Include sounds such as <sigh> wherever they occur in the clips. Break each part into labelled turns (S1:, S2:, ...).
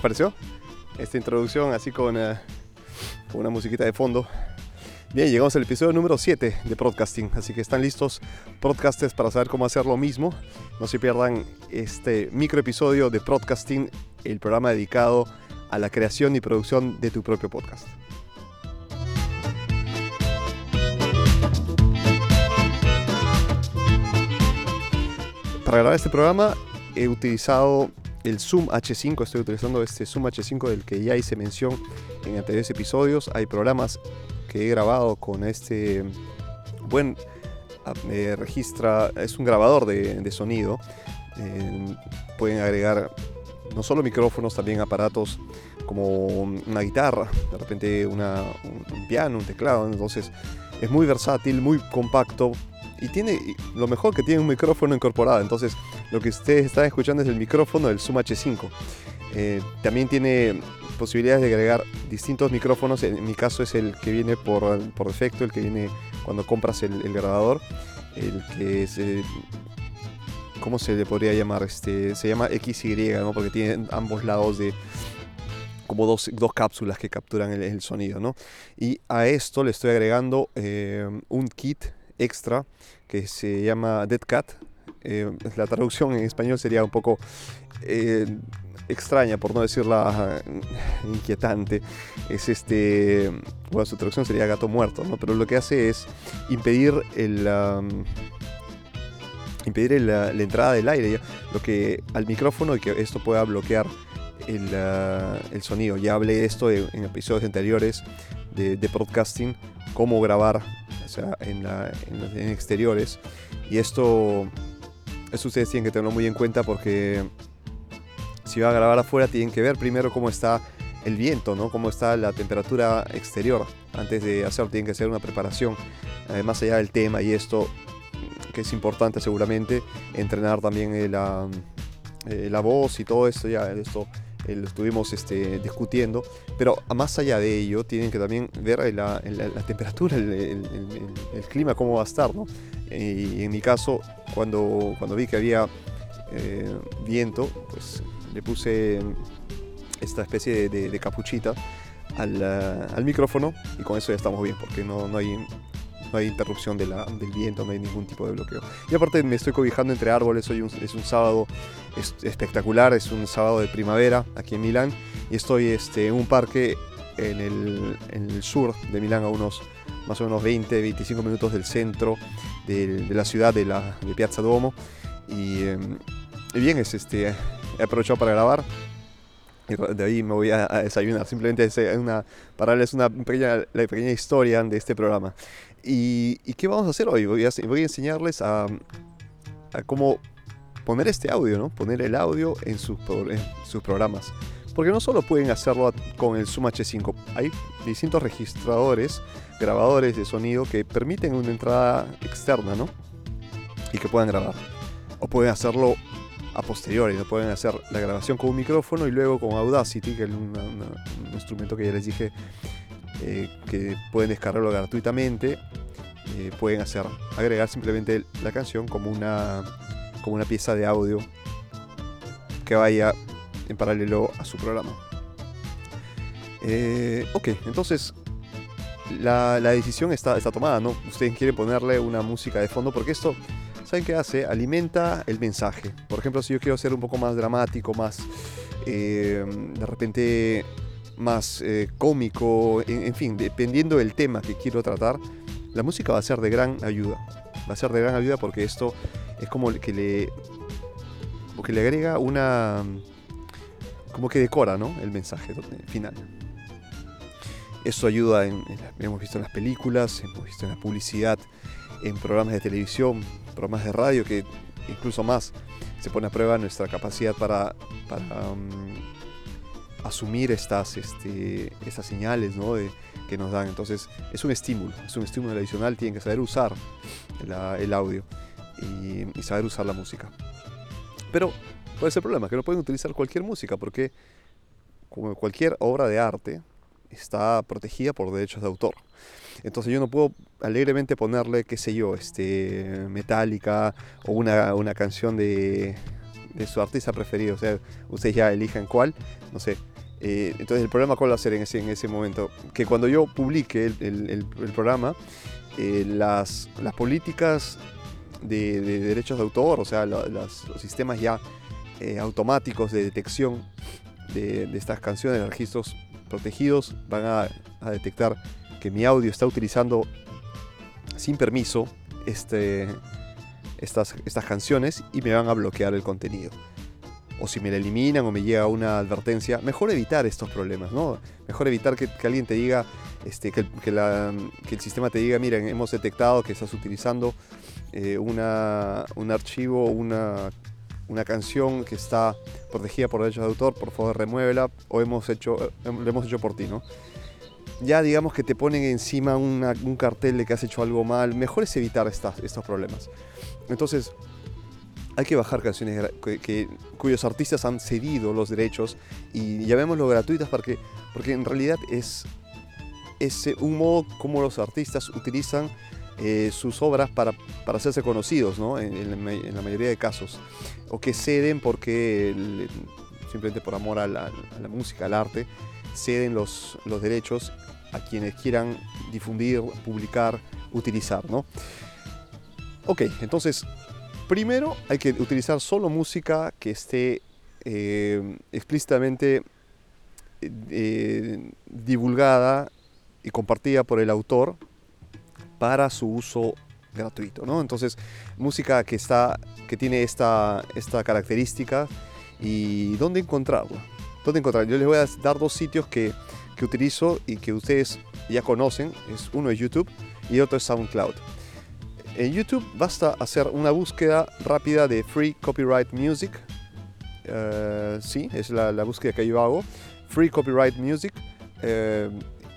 S1: ¿Qué les pareció? Esta introducción así con, eh, con una musiquita de fondo. Bien, llegamos al episodio número 7 de Podcasting, así que están listos podcasters para saber cómo hacer lo mismo. No se pierdan este micro episodio de Podcasting, el programa dedicado a la creación y producción de tu propio podcast. Para grabar este programa he utilizado el Zoom H5, estoy utilizando este Zoom H5 del que ya hice mención en anteriores episodios. Hay programas que he grabado con este buen me registra, es un grabador de, sonido. Eh, pueden agregar no solo micrófonos, también aparatos como una guitarra, de repente un, piano, un teclado. Entonces es muy versátil, muy compacto y tiene lo mejor que tiene un micrófono incorporado. Entonces lo que ustedes están escuchando es el micrófono del Zoom H5. Eh, también tiene posibilidades de agregar distintos micrófonos. En mi caso es el que viene por, por defecto, el que viene cuando compras el, grabador. El que es... ¿Cómo se le podría llamar? Este, se llama XY, ¿no? Porque tiene ambos lados de como dos, dos cápsulas que capturan el, sonido, ¿no? Y a esto le estoy agregando eh, un kit extra que se llama Dead Cat. Eh, la traducción en español sería un poco eh, extraña, por no decirla inquietante, es este, bueno, su traducción sería gato muerto, ¿no? Pero lo que hace es impedir el... impedir la entrada del aire, lo que al micrófono y que esto pueda bloquear el, el sonido. Ya hablé de esto en, episodios anteriores de, de, podcasting, cómo grabar o sea, en, la, en, exteriores. Y esto, esto ustedes tienen que tenerlo muy en cuenta porque si van a grabar afuera tienen que ver primero cómo está el viento, ¿no? cómo está la temperatura exterior. Antes de hacerlo tienen que hacer una preparación eh, más allá del tema y esto que es importante seguramente, entrenar también eh, la, eh, la voz y todo esto, ya esto lo estuvimos este, discutiendo, pero más allá de ello tienen que también ver la, temperatura, el, clima, cómo va a estar, ¿no? Y en mi caso, cuando, cuando vi que había viento, pues le puse esta especie de, capuchita eh, al, micrófono y con eso ya estamos bien porque no, no hay no hay interrupción de la, del viento, no hay ningún tipo de bloqueo. Y aparte me estoy cobijando entre árboles, hoy es un sábado espectacular, es un sábado de primavera aquí en Milán y estoy este, en un parque en el, en el sur de Milán a unos más o menos 20, 25 minutos del centro de, la ciudad de, la, de Piazza Duomo y, em, y bien, es este, he aprovechado para grabar. Y de ahí me voy a, desayunar. Simplemente es una, para darles una pequeña, la pequeña historia de este programa. ¿Y, qué vamos a hacer hoy? Voy a, voy a enseñarles a, a, cómo poner este audio, ¿no? Poner el audio en sus, en sus programas. Porque no solo pueden hacerlo con el Zoom H5, hay distintos registradores, grabadores de sonido que permiten una entrada externa, ¿no? Y que puedan grabar. O pueden hacerlo a posteriori, lo pueden hacer la grabación con un micrófono y luego con Audacity, que es un instrumento que ya les dije eh, que pueden descargarlo gratuitamente. Eh, pueden hacer agregar simplemente la canción como una, como una pieza de audio que vaya en paralelo a su programa. Eh, ok, entonces la, decisión está, está tomada, ¿no? Ustedes quieren ponerle una música de fondo porque esto ¿saben qué hace? Alimenta el mensaje. Por ejemplo, si yo quiero ser un poco más dramático, más eh, de repente más eh, cómico, en, fin, dependiendo del tema que quiero tratar, la música va a ser de gran ayuda. Va a ser de gran ayuda porque esto es como que le, porque le agrega una, como que decora, ¿no? El mensaje final. Esto ayuda, en, hemos visto en las películas, hemos visto en la publicidad, en programas de televisión, programas de radio, que incluso más se pone a prueba nuestra capacidad para, um, asumir estas, este, estas señales que nos dan. Entonces es un estímulo, es un estímulo adicional, tienen que saber usar el audio y, saber usar la música. Pero puede ser problema, que no pueden utilizar cualquier música, porque como cualquier obra de arte está protegida por derechos de autor. Entonces yo no puedo alegremente ponerle, qué sé yo, este, Metallica o una, una canción de, de su artista preferido. O sea, ustedes ya elijan cuál, no sé. Eh, entonces, el programa, ¿cuál va a ser en ese, en ese momento? Que cuando yo publique el, programa, eh, las, las políticas de, derechos de autor, o sea, los sistemas ya eh, automáticos de detección de, estas canciones, registros protegidos, van a, detectar que mi audio está utilizando sin permiso este, estas, estas canciones y me van a bloquear el contenido. O si me la eliminan o me llega una advertencia, mejor evitar estos problemas, ¿no? Mejor evitar que, alguien te diga, este, que, que, el sistema te diga, miren, hemos detectado que estás utilizando eh, una, un archivo, una, una canción que está protegida por derechos de autor, por favor remuévela, o hemos hecho, eh, lo hemos hecho por ti, ¿no? ya digamos que te ponen encima un cartel de que has hecho algo mal, mejor es evitar estos problemas. Entonces, hay que bajar canciones que, cuyos artistas han cedido los derechos y llamémoslo gratuitas porque, porque en realidad es, es un modo como los artistas utilizan eh, sus obras para, para, hacerse conocidos, ¿no? en, la mayoría de casos. O que ceden porque simplemente por amor a la, a música, al arte, ceden los, los derechos a quienes quieran difundir, publicar, utilizar, ¿no? Ok, entonces, primero hay que utilizar solo música que esté eh, explícitamente eh, divulgada y compartida por el autor para su uso gratuito, ¿no? Entonces, música que está que tiene esta, esta característica y dónde encontrarla. ¿Dónde encontrarla? Yo les voy a dar dos sitios que que utilizo y que ustedes ya conocen, es uno es YouTube y otro es SoundCloud. En YouTube basta hacer una búsqueda rápida de Free Copyright Music. Uh, sí, es la, búsqueda que yo hago. Free Copyright Music. Eh,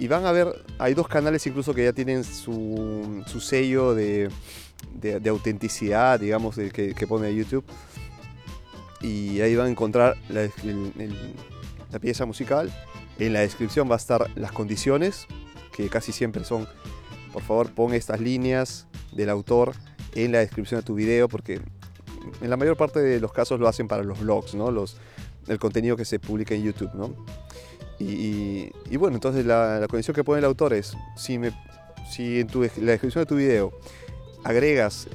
S1: y van a ver, hay dos canales incluso que ya tienen su, su sello de, de, autenticidad, digamos, de, que, que, pone YouTube. Y ahí van a encontrar la, la pieza musical en la descripción va a estar las condiciones, que casi siempre son, por favor, pon estas líneas del autor en la descripción de tu video, porque en la mayor parte de los casos lo hacen para los blogs, ¿no? Los, el contenido que se publica en YouTube, ¿no? Y, bueno, entonces la, condición que pone el autor es, si, me, si en tu, la descripción de tu video agregas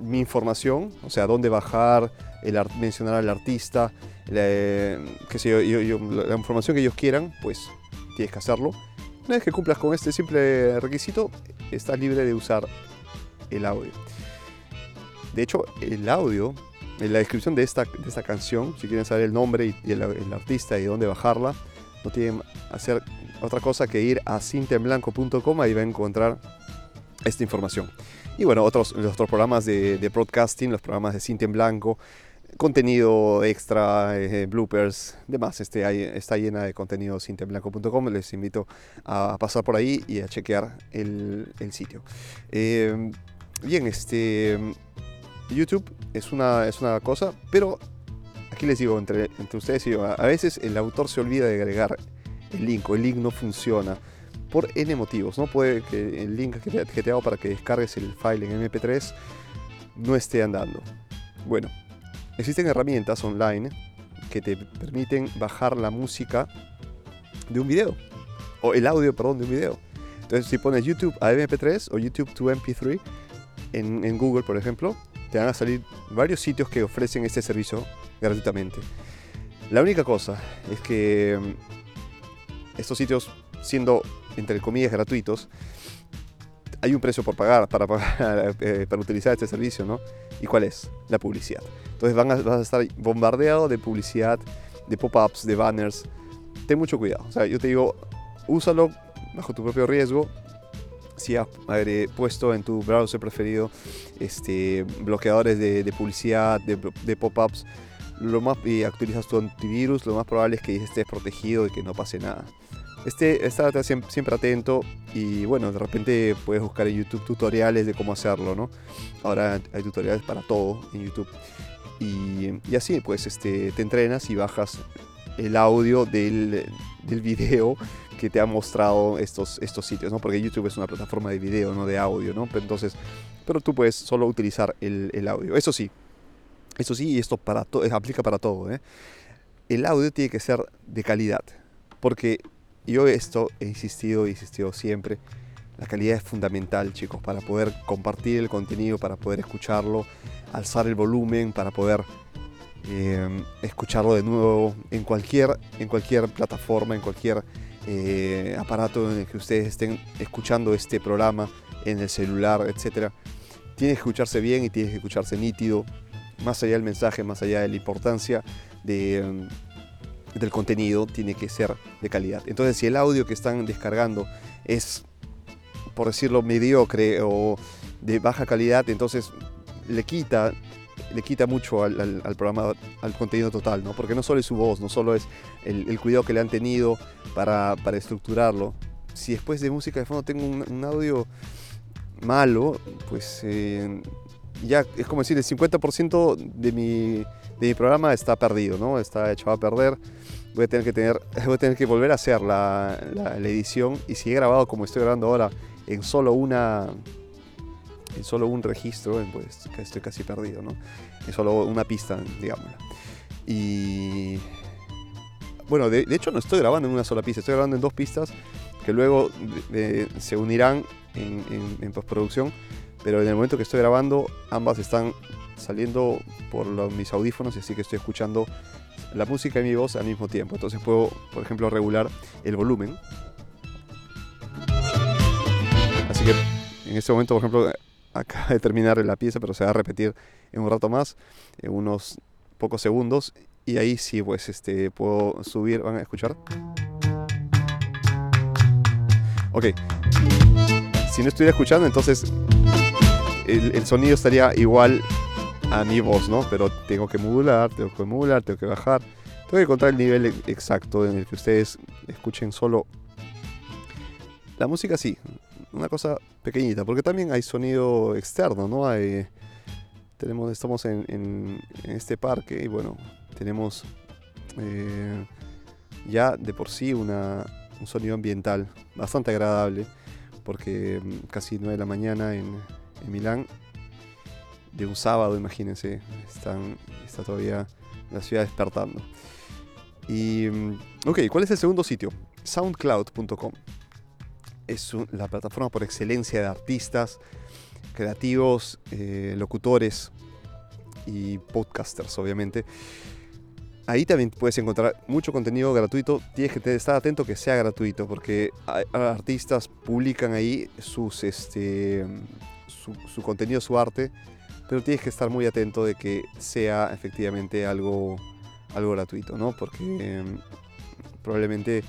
S1: mi información, o sea, dónde bajar, el, mencionar al artista, la, la información que ellos quieran, pues tienes que hacerlo. Una vez que cumplas con este simple requisito, estás libre de usar el audio. De hecho, el audio, en la descripción de esta, de esta canción, si quieren saber el nombre y, el, artista y dónde bajarla, no tienen que hacer otra cosa que ir a cintemblanco.com y va a encontrar esta información. Y bueno, otros, los otros programas de, de broadcasting, los programas de Cinta en Blanco, contenido extra, eh, bloopers, demás. Este, está llena de contenido cintemblanco.com. Les invito a pasar por ahí y a chequear el, sitio. Eh, bien, este, YouTube es una, es una cosa, pero aquí les digo, entre, ustedes y yo, a veces el autor se olvida de agregar el link o el link no funciona por N motivos. No puede que el link que te hago para que descargues el file en MP3 no esté andando. Bueno, Existen herramientas online que te permiten bajar la música de un video, o el audio, perdón, de un video. Entonces, si pones YouTube a MP3 o YouTube to MP3 en, Google, por ejemplo, te van a salir varios sitios que ofrecen este servicio gratuitamente. La única cosa es que mm, estos sitios, siendo entre comillas gratuitos, hay un precio por pagar para, pagar, <laughs> eh, para utilizar este servicio, ¿no? ¿Y cuál es? La publicidad. Entonces van a, vas a estar bombardeado de publicidad, de pop-ups, de banners. Ten mucho cuidado. O sea, yo te digo, úsalo bajo tu propio riesgo. Si has puesto en tu browser preferido este, bloqueadores de, publicidad, de, pop-ups, lo más, y actualizas tu antivirus, lo más probable es que estés protegido y que no pase nada. Este, estate siempre atento y bueno, de repente puedes buscar en YouTube tutoriales de cómo hacerlo, ¿no? Ahora hay tutoriales para todo en YouTube. Y, así pues este, te entrenas y bajas el audio del, del, video que te ha mostrado estos, estos sitios, ¿no? Porque YouTube es una plataforma de video, no de audio, ¿no? Pero entonces, pero tú puedes solo utilizar el, el audio. Eso sí, Eso sí, esto para aplica para todo. ¿eh? El audio tiene que ser de calidad. Porque yo esto he insistido, he insistido siempre. La calidad es fundamental, chicos, para poder compartir el contenido, para poder escucharlo, alzar el volumen, para poder eh, escucharlo de nuevo en cualquier, en cualquier plataforma, en cualquier eh, aparato en el que ustedes estén escuchando este programa, en el celular, etc. Tiene que escucharse bien y tiene que escucharse nítido, más allá del mensaje, más allá de la importancia de, del contenido, tiene que ser de calidad. Entonces, si el audio que están descargando es, por decirlo, mediocre o de baja calidad, entonces le quita le quita mucho al, programa, al contenido total, ¿no? Porque no solo es su voz, no solo es el, cuidado que le han tenido para, estructurarlo. Si después de música de fondo tengo un, audio malo, pues eh, ya es como decir, el 50% de mi, de mi programa está perdido, ¿no? Está echado a perder. Voy a tener que, tener, <laughs> voy a tener que volver a hacer la, la edición y si he grabado como estoy grabando ahora en solo una en solo un registro, pues estoy casi perdido, ¿no? En solo una pista, digámoslo. Y bueno, de, hecho no estoy grabando en una sola pista, estoy grabando en dos pistas que luego se unirán en, postproducción, pero en el momento que estoy grabando ambas están saliendo por mis audífonos, así que estoy escuchando la música y mi voz al mismo tiempo. Entonces puedo, por ejemplo, regular el volumen. Así que en este momento, por ejemplo, acaba <laughs> de terminar la pieza, pero se va a repetir en un rato más, en unos pocos segundos. Y ahí sí, pues este, puedo subir, ¿van a escuchar? Ok. Si no estuviera escuchando, entonces el, sonido estaría igual a mi voz, ¿no? Pero tengo que modular, tengo que modular, tengo que bajar. Tengo que encontrar el nivel exacto en el que ustedes escuchen solo la música, sí, una cosa pequeñita, porque también hay sonido externo, ¿no? Hay, tenemos, estamos en, este parque y bueno, tenemos eh, ya de por sí una, un sonido ambiental bastante agradable, porque mm, casi 9 de la mañana en, Milán, de un sábado, imagínense, están, está todavía la ciudad despertando. Y, mm, ok, ¿cuál es el segundo sitio? soundcloud.com es la plataforma por excelencia de artistas, creativos, eh, locutores y podcasters, obviamente. Ahí también puedes encontrar mucho contenido gratuito. Tienes que estar atento que sea gratuito, porque artistas publican ahí sus, este, su, contenido, su arte, pero tienes que estar muy atento de que sea efectivamente algo, algo gratuito, ¿no? Porque em, probablemente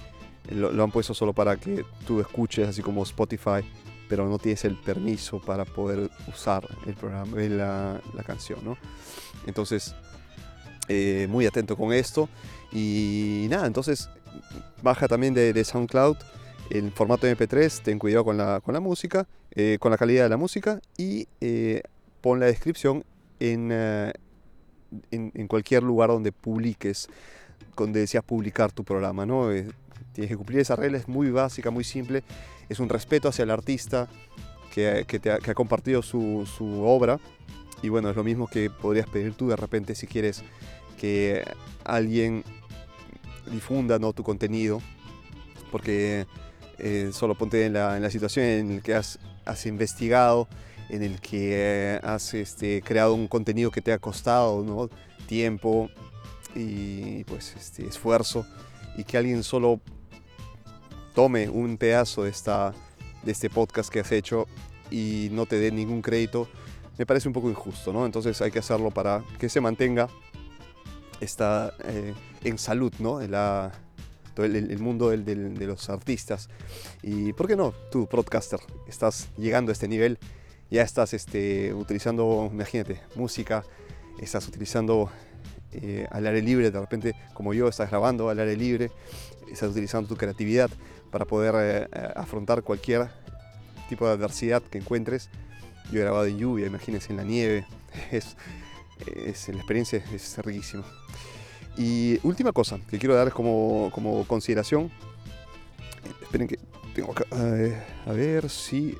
S1: lo, han puesto solo para que tú escuches, así como Spotify, pero no tienes el permiso para poder usar el programa, la, la canción, ¿no? Entonces, eh, muy atento con esto. Y nada, entonces baja también de, SoundCloud el formato MP3, ten cuidado con la, con la música, eh, con la calidad de la música y eh, pon la descripción en, en, en, cualquier lugar donde publiques, donde deseas publicar tu programa, ¿no? Tienes que cumplir esa regla, es muy básica, muy simple. Es un respeto hacia el artista que, ha, compartido su, obra. Y bueno, es lo mismo que podrías pedir tú de repente si quieres que alguien difunda ¿no? tu contenido. Porque eh, solo ponte en la, situación en la que has, investigado, en el que has este, creado un contenido que te ha costado ¿no? tiempo y pues este, esfuerzo y que alguien solo tome un pedazo de, esta, de este podcast que has hecho y no te dé ningún crédito, me parece un poco injusto, ¿no? Entonces hay que hacerlo para que se mantenga esta, eh, en salud, ¿no? La, el, el, mundo del, de los artistas. Y, ¿por qué no? Tú, podcaster, estás llegando a este nivel, ya estás este, utilizando, imagínate, música, estás utilizando eh, al aire libre, de repente, como yo, estás grabando al aire libre, estás utilizando tu creatividad para poder eh, eh, afrontar cualquier tipo de adversidad que encuentres. Yo he grabado en lluvia, imagínense en la nieve, <laughs> es, es, la experiencia es riquísima. Y última cosa que quiero dar como, como consideración, esperen que tengo acá, a ver si...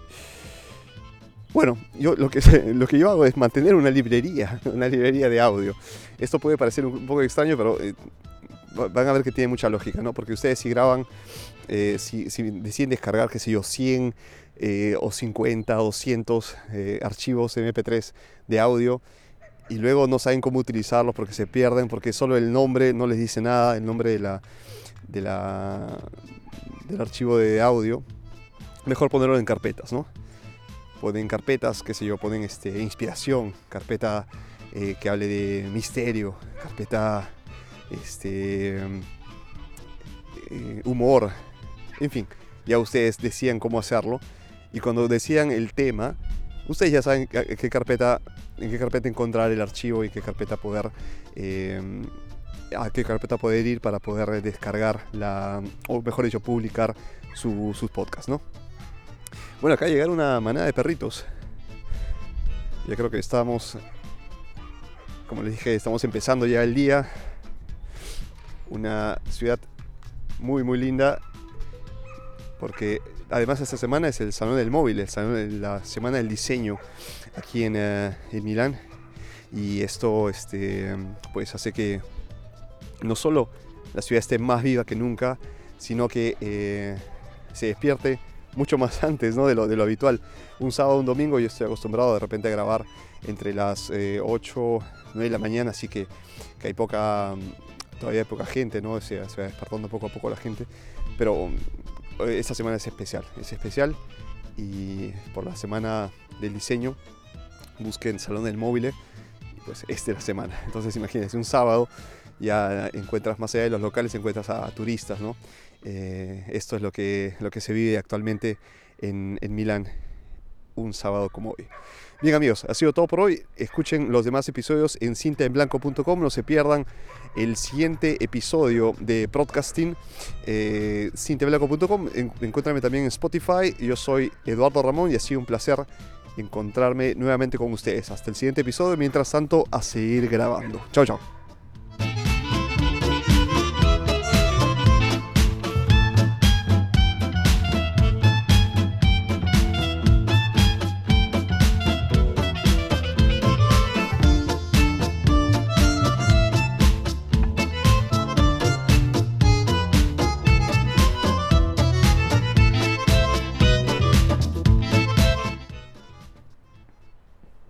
S1: Bueno, yo lo que, lo que yo hago es mantener una librería, <laughs> una librería de audio. Esto puede parecer un poco extraño, pero eh, van a ver que tiene mucha lógica, ¿no? Porque ustedes si graban, eh, si, deciden descargar, qué sé yo, 100 eh, o 50, 200 archivos MP3 de audio y luego no saben cómo utilizarlos porque se pierden, porque solo el nombre no les dice nada, el nombre de la, de la, del archivo de audio, mejor ponerlo en carpetas, ¿no? Ponen carpetas, qué sé yo, ponen este, inspiración, carpeta eh, que hable de misterio, carpeta este, eh, humor, en fin, ya ustedes decían cómo hacerlo. Y cuando decían el tema, ustedes ya saben qué carpeta, en qué carpeta encontrar el archivo y qué carpeta poder eh, a qué carpeta poder ir para poder descargar la, o mejor dicho, publicar sus podcasts, ¿no? Bueno, acá llegar una manada de perritos. Ya creo que estamos, como les dije, estamos empezando ya el día. Una ciudad muy, muy linda. Porque además esta semana es el Salón del Móvil, el salón, la Semana del Diseño aquí en, uh, Milán. Y esto este, pues hace que no solo la ciudad esté más viva que nunca, sino que eh, se despierte mucho más <laughs> antes ¿no? de, lo, habitual. Un sábado, un domingo, yo estoy acostumbrado de repente a grabar entre las 8, eh, 9 de la mañana, así que, que, hay poca, todavía hay poca gente, ¿no? se, se va despertando poco a poco la gente, pero eh, esta semana es especial, es especial y por la semana del diseño busquen Salón del Móvil y pues esta es la semana. <laughs> Entonces imagínense, un sábado ya encuentras más allá de los locales, encuentras a, turistas, ¿no? Eh, esto es lo que, lo que se vive actualmente en, en Milán un sábado como hoy. Bien amigos, ha sido todo por hoy. Escuchen los demás episodios en cintaenblanco.com. No se pierdan el siguiente episodio de Broadcasting. Eh, cintaenblanco.com. Encuéntrame también en Spotify. Yo soy Eduardo Ramón y ha sido un placer encontrarme nuevamente con ustedes. Hasta el siguiente episodio. Mientras tanto, a seguir grabando. Chao, chao.